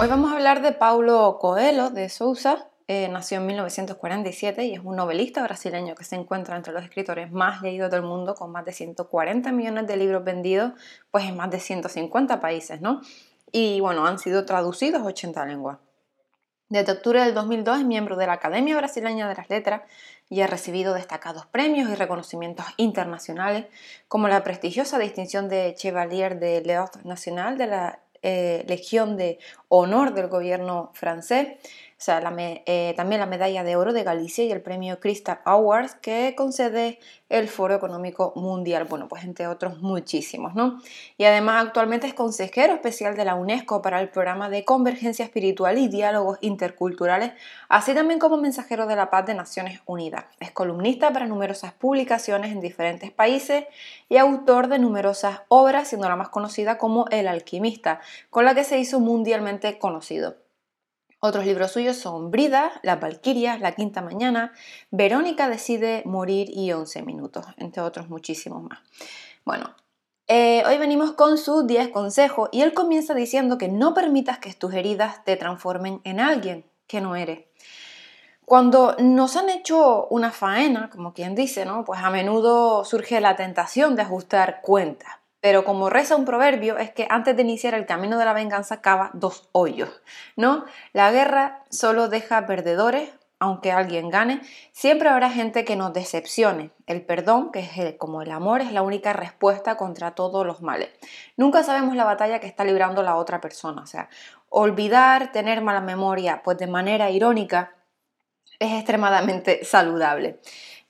Hoy vamos a hablar de Paulo Coelho de Sousa. Eh, nació en 1947 y es un novelista brasileño que se encuentra entre los escritores más leídos del mundo, con más de 140 millones de libros vendidos, pues en más de 150 países, ¿no? Y bueno, han sido traducidos a 80 lenguas. Desde octubre del 2002 es miembro de la Academia Brasileña de las Letras y ha recibido destacados premios y reconocimientos internacionales, como la prestigiosa distinción de Chevalier de l'Ordre National de la eh, Legión de Honor del gobierno francés, eh, también la medalla de oro de Galicia y el premio Crystal Awards que concede el Foro Económico Mundial, bueno, pues entre otros muchísimos, ¿no? Y además actualmente es consejero especial de la UNESCO para el programa de convergencia espiritual y diálogos interculturales, así también como mensajero de la paz de Naciones Unidas. Es columnista para numerosas publicaciones en diferentes países y autor de numerosas obras, siendo la más conocida como El alquimista, con la que se hizo mundialmente conocido. Otros libros suyos son Brida, Las Valquirias, La Quinta Mañana, Verónica decide morir y 11 minutos, entre otros muchísimos más. Bueno, eh, hoy venimos con sus 10 consejos y él comienza diciendo que no permitas que tus heridas te transformen en alguien que no eres. Cuando nos han hecho una faena, como quien dice, ¿no? Pues a menudo surge la tentación de ajustar cuentas. Pero como reza un proverbio, es que antes de iniciar el camino de la venganza cava dos hoyos, ¿no? La guerra solo deja perdedores, aunque alguien gane, siempre habrá gente que nos decepcione. El perdón, que es como el amor, es la única respuesta contra todos los males. Nunca sabemos la batalla que está librando la otra persona. O sea, olvidar, tener mala memoria, pues de manera irónica, es extremadamente saludable.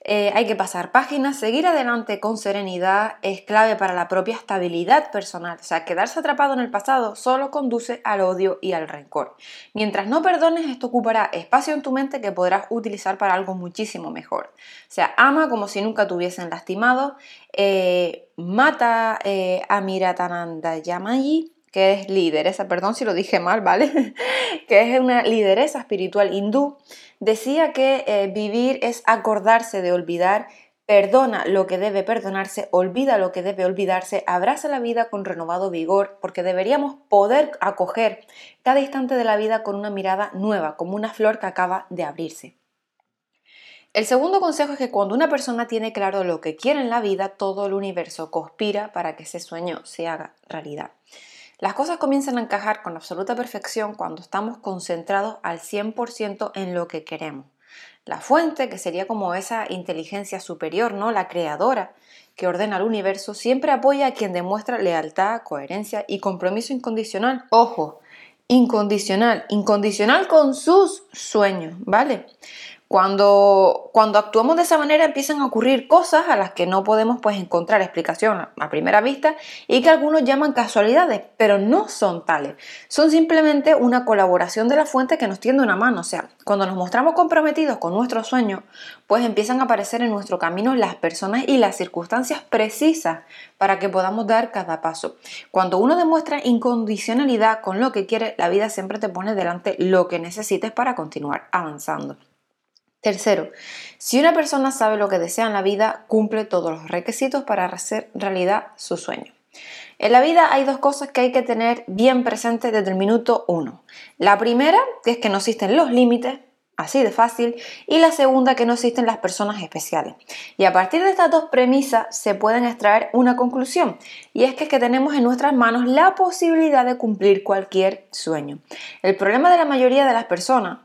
Eh, hay que pasar páginas, seguir adelante con serenidad es clave para la propia estabilidad personal. O sea, quedarse atrapado en el pasado solo conduce al odio y al rencor. Mientras no perdones, esto ocupará espacio en tu mente que podrás utilizar para algo muchísimo mejor. O sea, ama como si nunca te hubiesen lastimado, eh, mata eh, a Miratananda Yamayi que es lideresa, perdón si lo dije mal, ¿vale? que es una lideresa espiritual hindú, decía que eh, vivir es acordarse de olvidar, perdona lo que debe perdonarse, olvida lo que debe olvidarse, abraza la vida con renovado vigor, porque deberíamos poder acoger cada instante de la vida con una mirada nueva, como una flor que acaba de abrirse. El segundo consejo es que cuando una persona tiene claro lo que quiere en la vida, todo el universo conspira para que ese sueño se haga realidad. Las cosas comienzan a encajar con absoluta perfección cuando estamos concentrados al 100% en lo que queremos. La fuente, que sería como esa inteligencia superior, ¿no? La creadora que ordena el universo, siempre apoya a quien demuestra lealtad, coherencia y compromiso incondicional. Ojo, incondicional, incondicional con sus sueños, ¿vale? Cuando, actuamos de esa manera empiezan a ocurrir cosas a las que no podemos pues, encontrar explicación a primera vista y que algunos llaman casualidades, pero no son tales. Son simplemente una colaboración de la fuente que nos tiende una mano. O sea, cuando nos mostramos comprometidos con nuestro sueño, pues empiezan a aparecer en nuestro camino las personas y las circunstancias precisas para que podamos dar cada paso. Cuando uno demuestra incondicionalidad con lo que quiere, la vida siempre te pone delante lo que necesites para continuar avanzando. Tercero, si una persona sabe lo que desea en la vida, cumple todos los requisitos para hacer realidad su sueño. En la vida hay dos cosas que hay que tener bien presentes desde el minuto uno. La primera, que es que no existen los límites, así de fácil, y la segunda, que no existen las personas especiales. Y a partir de estas dos premisas se pueden extraer una conclusión, y es que, es que tenemos en nuestras manos la posibilidad de cumplir cualquier sueño. El problema de la mayoría de las personas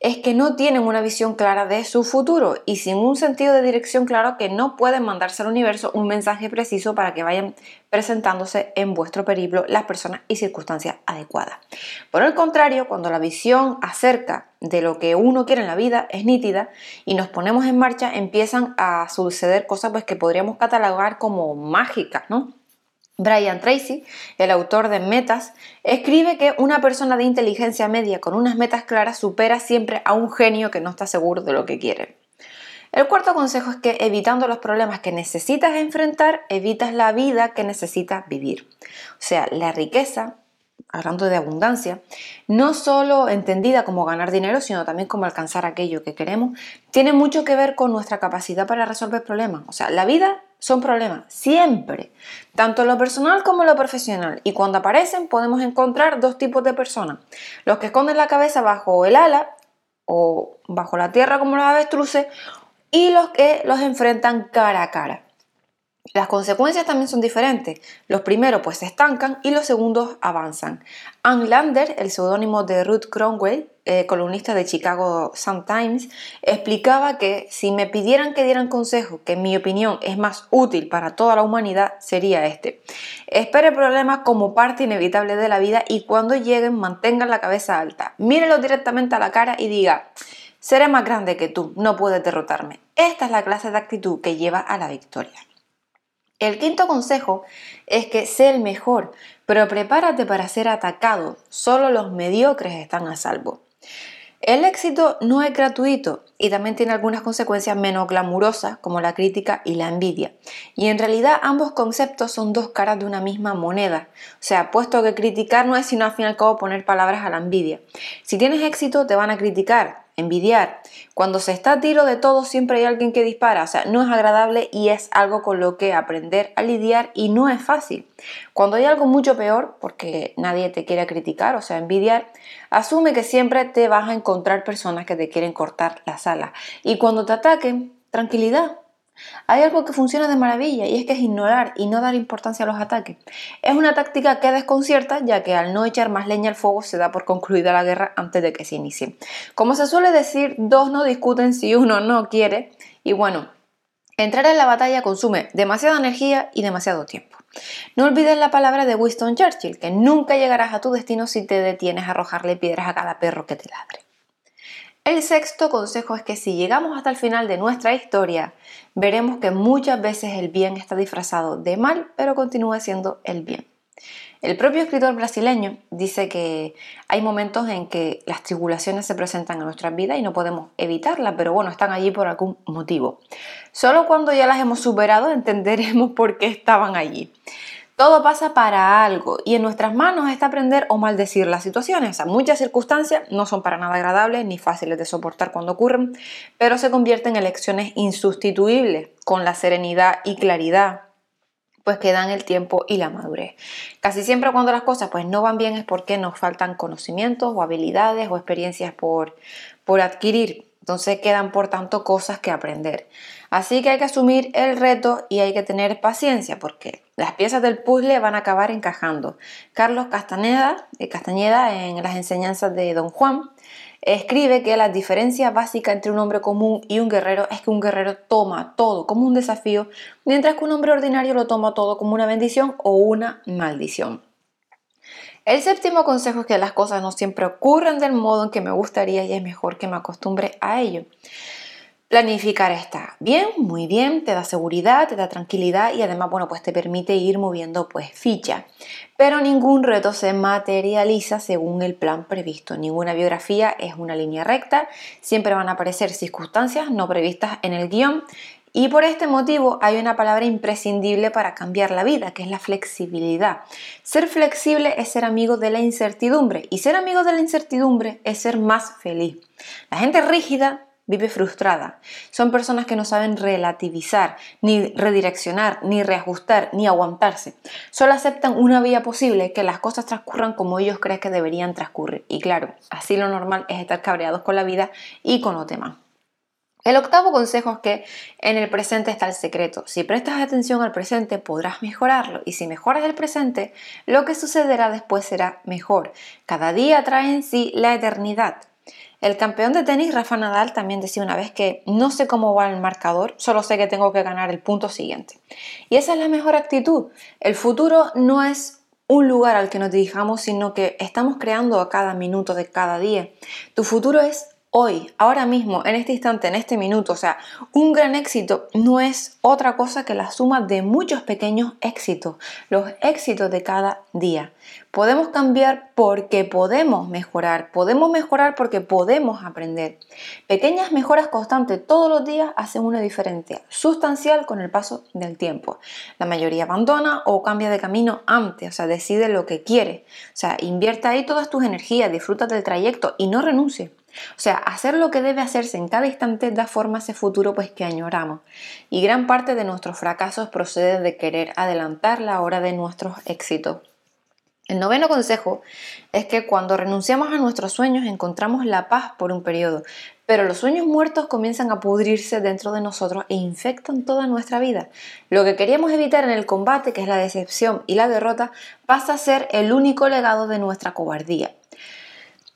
es que no tienen una visión clara de su futuro y sin un sentido de dirección claro que no pueden mandarse al universo un mensaje preciso para que vayan presentándose en vuestro periplo las personas y circunstancias adecuadas. Por el contrario, cuando la visión acerca de lo que uno quiere en la vida es nítida y nos ponemos en marcha, empiezan a suceder cosas pues, que podríamos catalogar como mágicas, ¿no? Brian Tracy, el autor de Metas, escribe que una persona de inteligencia media con unas metas claras supera siempre a un genio que no está seguro de lo que quiere. El cuarto consejo es que evitando los problemas que necesitas enfrentar, evitas la vida que necesitas vivir. O sea, la riqueza, hablando de abundancia, no solo entendida como ganar dinero, sino también como alcanzar aquello que queremos, tiene mucho que ver con nuestra capacidad para resolver problemas. O sea, la vida son problemas, siempre, tanto en lo personal como en lo profesional. Y cuando aparecen podemos encontrar dos tipos de personas. Los que esconden la cabeza bajo el ala o bajo la tierra como los avestruces y los que los enfrentan cara a cara. Las consecuencias también son diferentes. Los primeros pues se estancan y los segundos avanzan. Ann Lander, el seudónimo de Ruth Cromwell, eh, columnista de Chicago Sun-Times, explicaba que si me pidieran que dieran consejo, que en mi opinión es más útil para toda la humanidad, sería este. Espere problemas como parte inevitable de la vida y cuando lleguen mantengan la cabeza alta. Mírelo directamente a la cara y diga, seré más grande que tú, no puedes derrotarme. Esta es la clase de actitud que lleva a la victoria. El quinto consejo es que sé el mejor, pero prepárate para ser atacado. Solo los mediocres están a salvo. El éxito no es gratuito y también tiene algunas consecuencias menos glamurosas como la crítica y la envidia. Y en realidad ambos conceptos son dos caras de una misma moneda. O sea, puesto que criticar no es sino al fin y al cabo poner palabras a la envidia. Si tienes éxito te van a criticar, envidiar. Cuando se está a tiro de todo siempre hay alguien que dispara, o sea, no es agradable y es algo con lo que aprender a lidiar y no es fácil. Cuando hay algo mucho peor, porque nadie te quiere criticar, o sea, envidiar, asume que siempre te vas a encontrar personas que te quieren cortar la sala. Y cuando te ataquen, tranquilidad, hay algo que funciona de maravilla y es que es ignorar y no dar importancia a los ataques. Es una táctica que desconcierta ya que al no echar más leña al fuego se da por concluida la guerra antes de que se inicie. Como se suele decir, dos no discuten si uno no quiere y bueno, entrar en la batalla consume demasiada energía y demasiado tiempo. No olvides la palabra de Winston Churchill, que nunca llegarás a tu destino si te detienes a arrojarle piedras a cada perro que te ladre. El sexto consejo es que si llegamos hasta el final de nuestra historia, veremos que muchas veces el bien está disfrazado de mal, pero continúa siendo el bien. El propio escritor brasileño dice que hay momentos en que las tribulaciones se presentan en nuestras vidas y no podemos evitarlas, pero bueno, están allí por algún motivo. Solo cuando ya las hemos superado entenderemos por qué estaban allí. Todo pasa para algo y en nuestras manos está aprender o maldecir las situaciones. Muchas circunstancias no son para nada agradables ni fáciles de soportar cuando ocurren, pero se convierten en elecciones insustituibles con la serenidad y claridad pues que dan el tiempo y la madurez. Casi siempre cuando las cosas pues no van bien es porque nos faltan conocimientos o habilidades o experiencias por, por adquirir. Entonces quedan por tanto cosas que aprender. Así que hay que asumir el reto y hay que tener paciencia porque las piezas del puzzle van a acabar encajando. Carlos Castañeda, eh, Castañeda en las enseñanzas de Don Juan escribe que la diferencia básica entre un hombre común y un guerrero es que un guerrero toma todo como un desafío, mientras que un hombre ordinario lo toma todo como una bendición o una maldición. El séptimo consejo es que las cosas no siempre ocurren del modo en que me gustaría y es mejor que me acostumbre a ello. Planificar está bien, muy bien, te da seguridad, te da tranquilidad y además, bueno, pues te permite ir moviendo pues ficha. Pero ningún reto se materializa según el plan previsto. Ninguna biografía es una línea recta, siempre van a aparecer circunstancias no previstas en el guion y por este motivo hay una palabra imprescindible para cambiar la vida, que es la flexibilidad. Ser flexible es ser amigo de la incertidumbre y ser amigo de la incertidumbre es ser más feliz. La gente rígida vive frustrada. Son personas que no saben relativizar, ni redireccionar, ni reajustar, ni aguantarse. Solo aceptan una vía posible, que las cosas transcurran como ellos creen que deberían transcurrir. Y claro, así lo normal es estar cabreados con la vida y con los demás. El octavo consejo es que en el presente está el secreto. Si prestas atención al presente podrás mejorarlo y si mejoras el presente, lo que sucederá después será mejor. Cada día trae en sí la eternidad. El campeón de tenis Rafa Nadal también decía una vez que no sé cómo va el marcador, solo sé que tengo que ganar el punto siguiente. Y esa es la mejor actitud. El futuro no es un lugar al que nos dirijamos, sino que estamos creando a cada minuto de cada día. Tu futuro es hoy, ahora mismo, en este instante, en este minuto. O sea, un gran éxito no es otra cosa que la suma de muchos pequeños éxitos, los éxitos de cada día. Podemos cambiar porque podemos mejorar, podemos mejorar porque podemos aprender. Pequeñas mejoras constantes todos los días hacen una diferencia sustancial con el paso del tiempo. La mayoría abandona o cambia de camino antes, o sea, decide lo que quiere. O sea, invierta ahí todas tus energías, disfruta del trayecto y no renuncie. O sea, hacer lo que debe hacerse en cada instante da forma a ese futuro pues que añoramos. Y gran parte de nuestros fracasos procede de querer adelantar la hora de nuestros éxitos. El noveno consejo es que cuando renunciamos a nuestros sueños encontramos la paz por un periodo, pero los sueños muertos comienzan a pudrirse dentro de nosotros e infectan toda nuestra vida. Lo que queríamos evitar en el combate, que es la decepción y la derrota, pasa a ser el único legado de nuestra cobardía.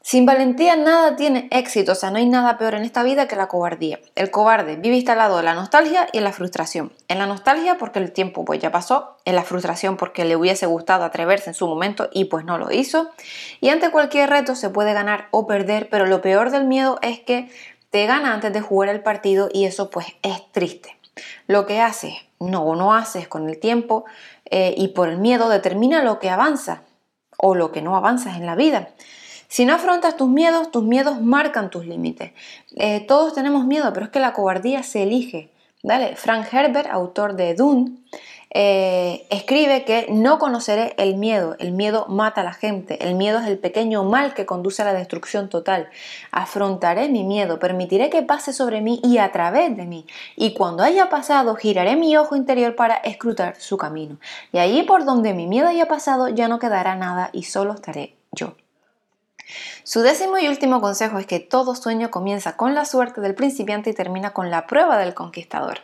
Sin valentía nada tiene éxito, o sea, no hay nada peor en esta vida que la cobardía. El cobarde vive instalado en la nostalgia y en la frustración. En la nostalgia porque el tiempo pues ya pasó, en la frustración porque le hubiese gustado atreverse en su momento y pues no lo hizo. Y ante cualquier reto se puede ganar o perder, pero lo peor del miedo es que te gana antes de jugar el partido y eso pues es triste. Lo que haces no no haces con el tiempo eh, y por el miedo determina lo que avanza o lo que no avanzas en la vida. Si no afrontas tus miedos, tus miedos marcan tus límites. Eh, todos tenemos miedo, pero es que la cobardía se elige. ¿Vale? Frank Herbert, autor de Dune, eh, escribe que no conoceré el miedo, el miedo mata a la gente, el miedo es el pequeño mal que conduce a la destrucción total. Afrontaré mi miedo, permitiré que pase sobre mí y a través de mí, y cuando haya pasado giraré mi ojo interior para escrutar su camino. Y allí por donde mi miedo haya pasado ya no quedará nada y solo estaré yo. Su décimo y último consejo es que todo sueño comienza con la suerte del principiante y termina con la prueba del conquistador.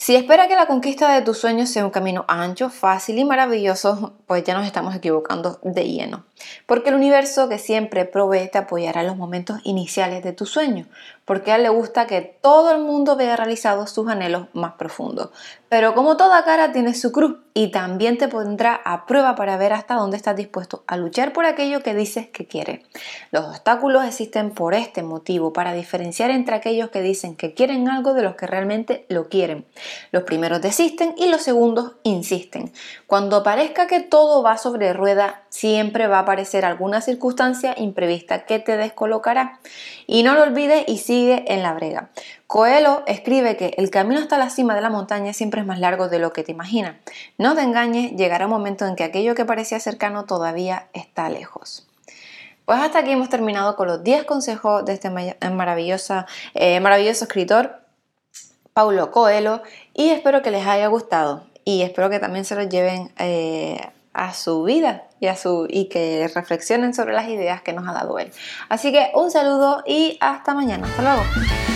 Si espera que la conquista de tus sueños sea un camino ancho, fácil y maravilloso, pues ya nos estamos equivocando de lleno. Porque el universo que siempre provee te apoyará en los momentos iniciales de tu sueño, porque a él le gusta que todo el mundo vea realizados sus anhelos más profundos. Pero como toda cara tiene su cruz y también te pondrá a prueba para ver hasta dónde estás dispuesto a luchar por aquello que dices que quieres. Los obstáculos existen por este motivo, para diferenciar entre aquellos que dicen que quieren algo de los que realmente lo quieren. Los primeros desisten y los segundos insisten. Cuando parezca que todo va sobre rueda, siempre va a aparecer alguna circunstancia imprevista que te descolocará. Y no lo olvides y sigue en la brega. Coelho escribe que el camino hasta la cima de la montaña siempre es más largo de lo que te imaginas. No te engañes, llegará un momento en que aquello que parecía cercano todavía está lejos. Pues hasta aquí hemos terminado con los 10 consejos de este maravilloso, eh, maravilloso escritor, Paulo Coelho, y espero que les haya gustado y espero que también se los lleven eh, a su vida y, a su, y que reflexionen sobre las ideas que nos ha dado él. Así que un saludo y hasta mañana. Hasta luego.